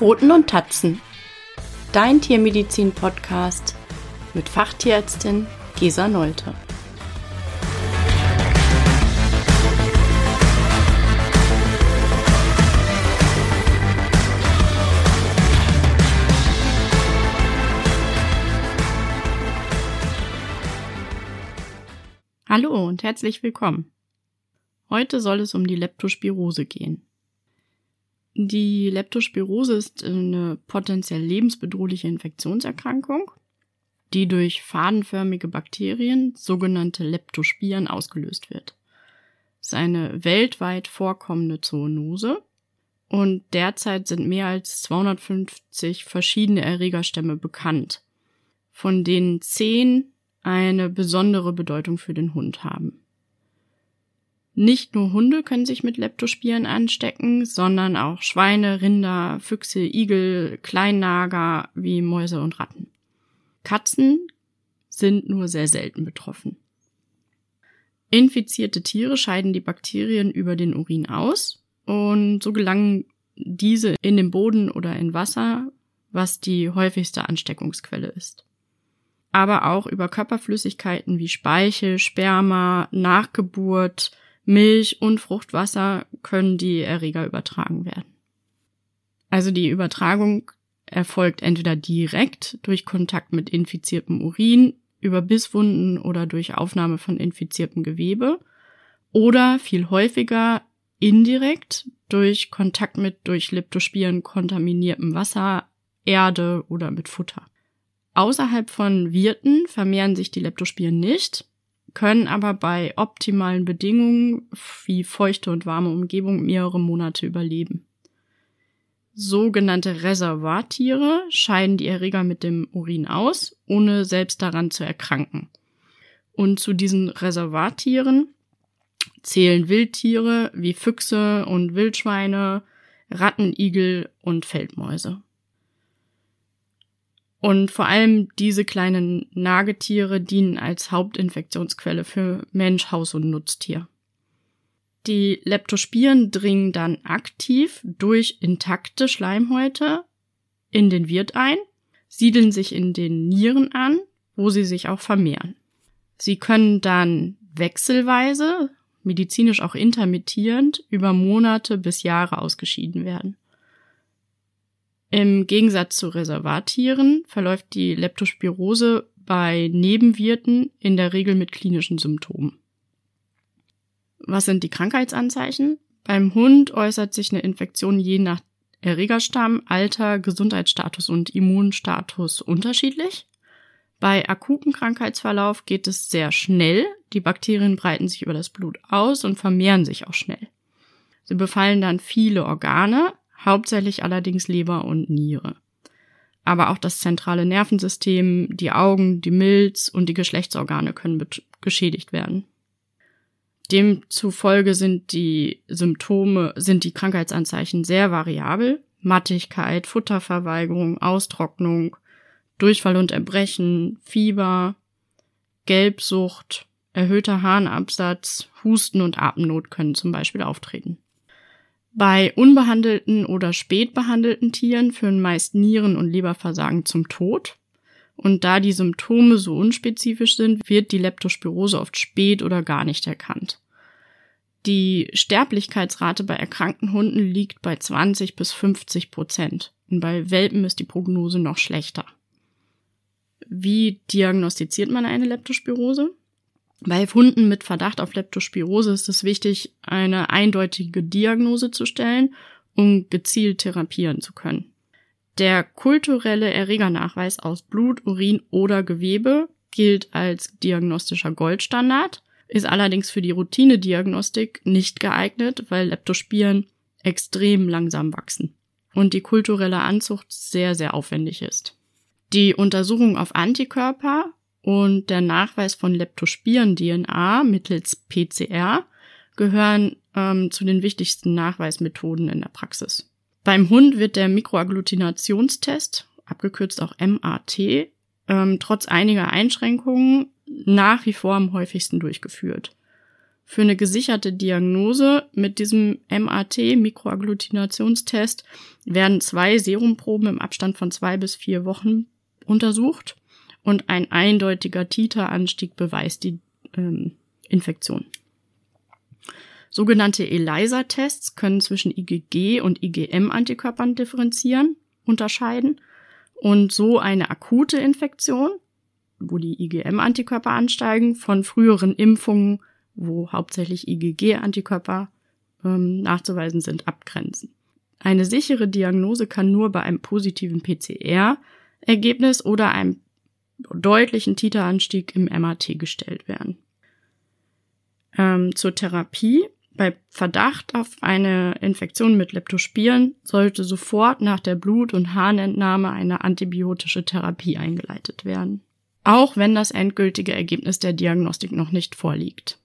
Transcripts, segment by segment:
Pfoten und Tatzen. Dein Tiermedizin-Podcast mit Fachtierärztin Gesa Nolte. Hallo und herzlich willkommen. Heute soll es um die Leptospirose gehen. Die Leptospirose ist eine potenziell lebensbedrohliche Infektionserkrankung, die durch fadenförmige Bakterien, sogenannte Leptospiren, ausgelöst wird. Es ist eine weltweit vorkommende Zoonose und derzeit sind mehr als 250 verschiedene Erregerstämme bekannt, von denen zehn eine besondere Bedeutung für den Hund haben. Nicht nur Hunde können sich mit Leptospiren anstecken, sondern auch Schweine, Rinder, Füchse, Igel, Kleinnager wie Mäuse und Ratten. Katzen sind nur sehr selten betroffen. Infizierte Tiere scheiden die Bakterien über den Urin aus und so gelangen diese in den Boden oder in Wasser, was die häufigste Ansteckungsquelle ist. Aber auch über Körperflüssigkeiten wie Speichel, Sperma, Nachgeburt, Milch und Fruchtwasser können die Erreger übertragen werden. Also die Übertragung erfolgt entweder direkt durch Kontakt mit infiziertem Urin, über Bisswunden oder durch Aufnahme von infiziertem Gewebe oder viel häufiger indirekt durch Kontakt mit durch Leptospiren kontaminiertem Wasser, Erde oder mit Futter. Außerhalb von Wirten vermehren sich die Leptospiren nicht, können aber bei optimalen Bedingungen wie feuchte und warme Umgebung mehrere Monate überleben. Sogenannte Reservoirtiere scheiden die Erreger mit dem Urin aus, ohne selbst daran zu erkranken. Und zu diesen Reservoirtieren zählen Wildtiere wie Füchse und Wildschweine, Ratten, Igel und Feldmäuse. Und vor allem diese kleinen Nagetiere dienen als Hauptinfektionsquelle für Mensch, Haus und Nutztier. Die Leptospiren dringen dann aktiv durch intakte Schleimhäute in den Wirt ein, siedeln sich in den Nieren an, wo sie sich auch vermehren. Sie können dann wechselweise, medizinisch auch intermittierend, über Monate bis Jahre ausgeschieden werden. Im Gegensatz zu Reservattieren verläuft die Leptospirose bei Nebenwirten in der Regel mit klinischen Symptomen. Was sind die Krankheitsanzeichen? Beim Hund äußert sich eine Infektion je nach Erregerstamm, Alter, Gesundheitsstatus und Immunstatus unterschiedlich. Bei akutem Krankheitsverlauf geht es sehr schnell. Die Bakterien breiten sich über das Blut aus und vermehren sich auch schnell. Sie befallen dann viele Organe, hauptsächlich allerdings Leber und Niere. Aber auch das zentrale Nervensystem, die Augen, die Milz und die Geschlechtsorgane können geschädigt werden. Demzufolge sind die Symptome, sind die Krankheitsanzeichen sehr variabel. Mattigkeit, Futterverweigerung, Austrocknung, Durchfall und Erbrechen, Fieber, Gelbsucht, erhöhter Harnabsatz, Husten und Atemnot können zum Beispiel auftreten. Bei unbehandelten oder spätbehandelten Tieren führen meist Nieren- und Leberversagen zum Tod. Und da die Symptome so unspezifisch sind, wird die Leptospirose oft spät oder gar nicht erkannt. Die Sterblichkeitsrate bei erkrankten Hunden liegt bei 20 bis 50 Prozent. Und bei Welpen ist die Prognose noch schlechter. Wie diagnostiziert man eine Leptospirose? Bei Hunden mit Verdacht auf Leptospirose ist es wichtig, eine eindeutige Diagnose zu stellen, um gezielt therapieren zu können. Der kulturelle Erregernachweis aus Blut, Urin oder Gewebe gilt als diagnostischer Goldstandard, ist allerdings für die Routinediagnostik nicht geeignet, weil Leptospiren extrem langsam wachsen und die kulturelle Anzucht sehr, sehr aufwendig ist. Die Untersuchung auf Antikörper und der Nachweis von Leptospiren-DNA mittels PCR gehören ähm, zu den wichtigsten Nachweismethoden in der Praxis. Beim Hund wird der Mikroagglutinationstest, abgekürzt auch MAT, ähm, trotz einiger Einschränkungen nach wie vor am häufigsten durchgeführt. Für eine gesicherte Diagnose mit diesem MAT, Mikroagglutinationstest, werden zwei Serumproben im Abstand von zwei bis vier Wochen untersucht und ein eindeutiger Titeranstieg beweist die ähm, Infektion. Sogenannte ELISA-Tests können zwischen IgG und IgM-Antikörpern differenzieren, unterscheiden und so eine akute Infektion, wo die IgM-Antikörper ansteigen, von früheren Impfungen wo hauptsächlich IgG-Antikörper ähm, nachzuweisen sind, abgrenzen. Eine sichere Diagnose kann nur bei einem positiven PCR-Ergebnis oder einem deutlichen Titeranstieg im MAT gestellt werden. Ähm, zur Therapie. Bei Verdacht auf eine Infektion mit Leptospiren sollte sofort nach der Blut- und Harnentnahme eine antibiotische Therapie eingeleitet werden. Auch wenn das endgültige Ergebnis der Diagnostik noch nicht vorliegt.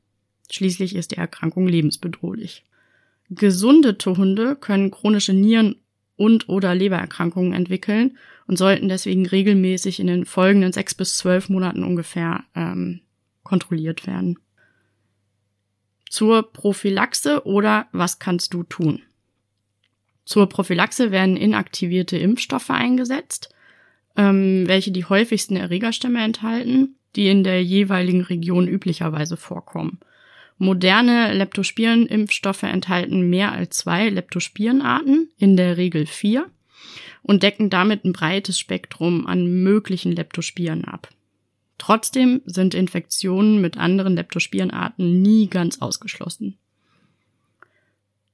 Schließlich ist die Erkrankung lebensbedrohlich. Gesunde Hunde können chronische Nieren- und oder Lebererkrankungen entwickeln und sollten deswegen regelmäßig in den folgenden sechs bis zwölf Monaten ungefähr ähm, kontrolliert werden. Zur Prophylaxe oder was kannst du tun? Zur Prophylaxe werden inaktivierte Impfstoffe eingesetzt, ähm, welche die häufigsten Erregerstämme enthalten, die in der jeweiligen Region üblicherweise vorkommen. Moderne Leptospiren-Impfstoffe enthalten mehr als zwei Leptospirenarten, in der Regel vier, und decken damit ein breites Spektrum an möglichen Leptospiren ab. Trotzdem sind Infektionen mit anderen Leptospirenarten nie ganz ausgeschlossen.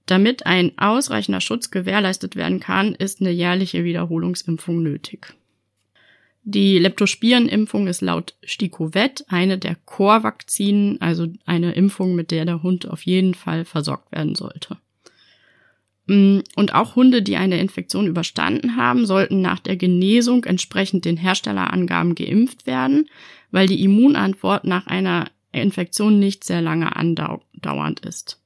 Damit ein ausreichender Schutz gewährleistet werden kann, ist eine jährliche Wiederholungsimpfung nötig. Die Leptospirenimpfung ist laut Stikovet eine der Core-Vakzinen, also eine Impfung, mit der der Hund auf jeden Fall versorgt werden sollte. Mm, und auch Hunde, die eine Infektion überstanden haben, sollten nach der Genesung entsprechend den Herstellerangaben geimpft werden, weil die Immunantwort nach einer Infektion nicht sehr lange andauernd ist.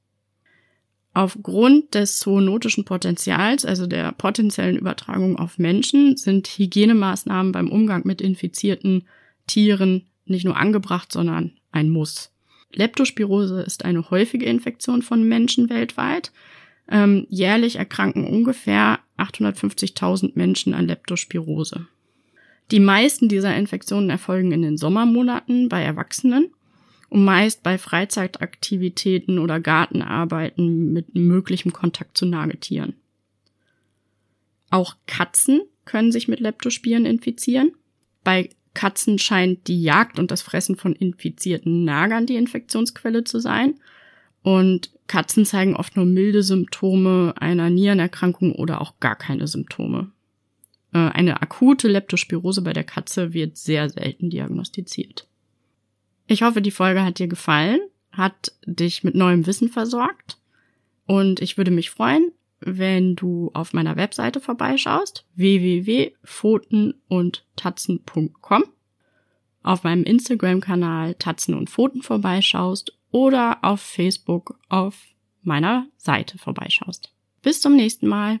Aufgrund des zoonotischen Potenzials, also der potenziellen Übertragung auf Menschen, sind Hygienemaßnahmen beim Umgang mit infizierten Tieren nicht nur angebracht, sondern ein Muss. Leptospirose ist eine häufige Infektion von Menschen weltweit. Ähm, jährlich erkranken ungefähr 850.000 Menschen an Leptospirose. Die meisten dieser Infektionen erfolgen in den Sommermonaten bei Erwachsenen und meist bei Freizeitaktivitäten oder Gartenarbeiten mit möglichem Kontakt zu Nagetieren. Auch Katzen können sich mit Leptospiren infizieren. Bei Katzen scheint die Jagd und das Fressen von infizierten Nagern die Infektionsquelle zu sein. Und Katzen zeigen oft nur milde Symptome einer Nierenerkrankung oder auch gar keine Symptome. Äh, eine akute Leptospirose bei der Katze wird sehr selten diagnostiziert. Ich hoffe, die Folge hat dir gefallen, hat dich mit neuem Wissen versorgt und ich würde mich freuen, wenn du auf meiner Webseite vorbeischaust, www.pfotenundtatzen.com, auf meinem Instagram-Kanal Tatzen und Pfoten vorbeischaust oder auf Facebook auf meiner Seite vorbeischaust. Bis zum nächsten Mal.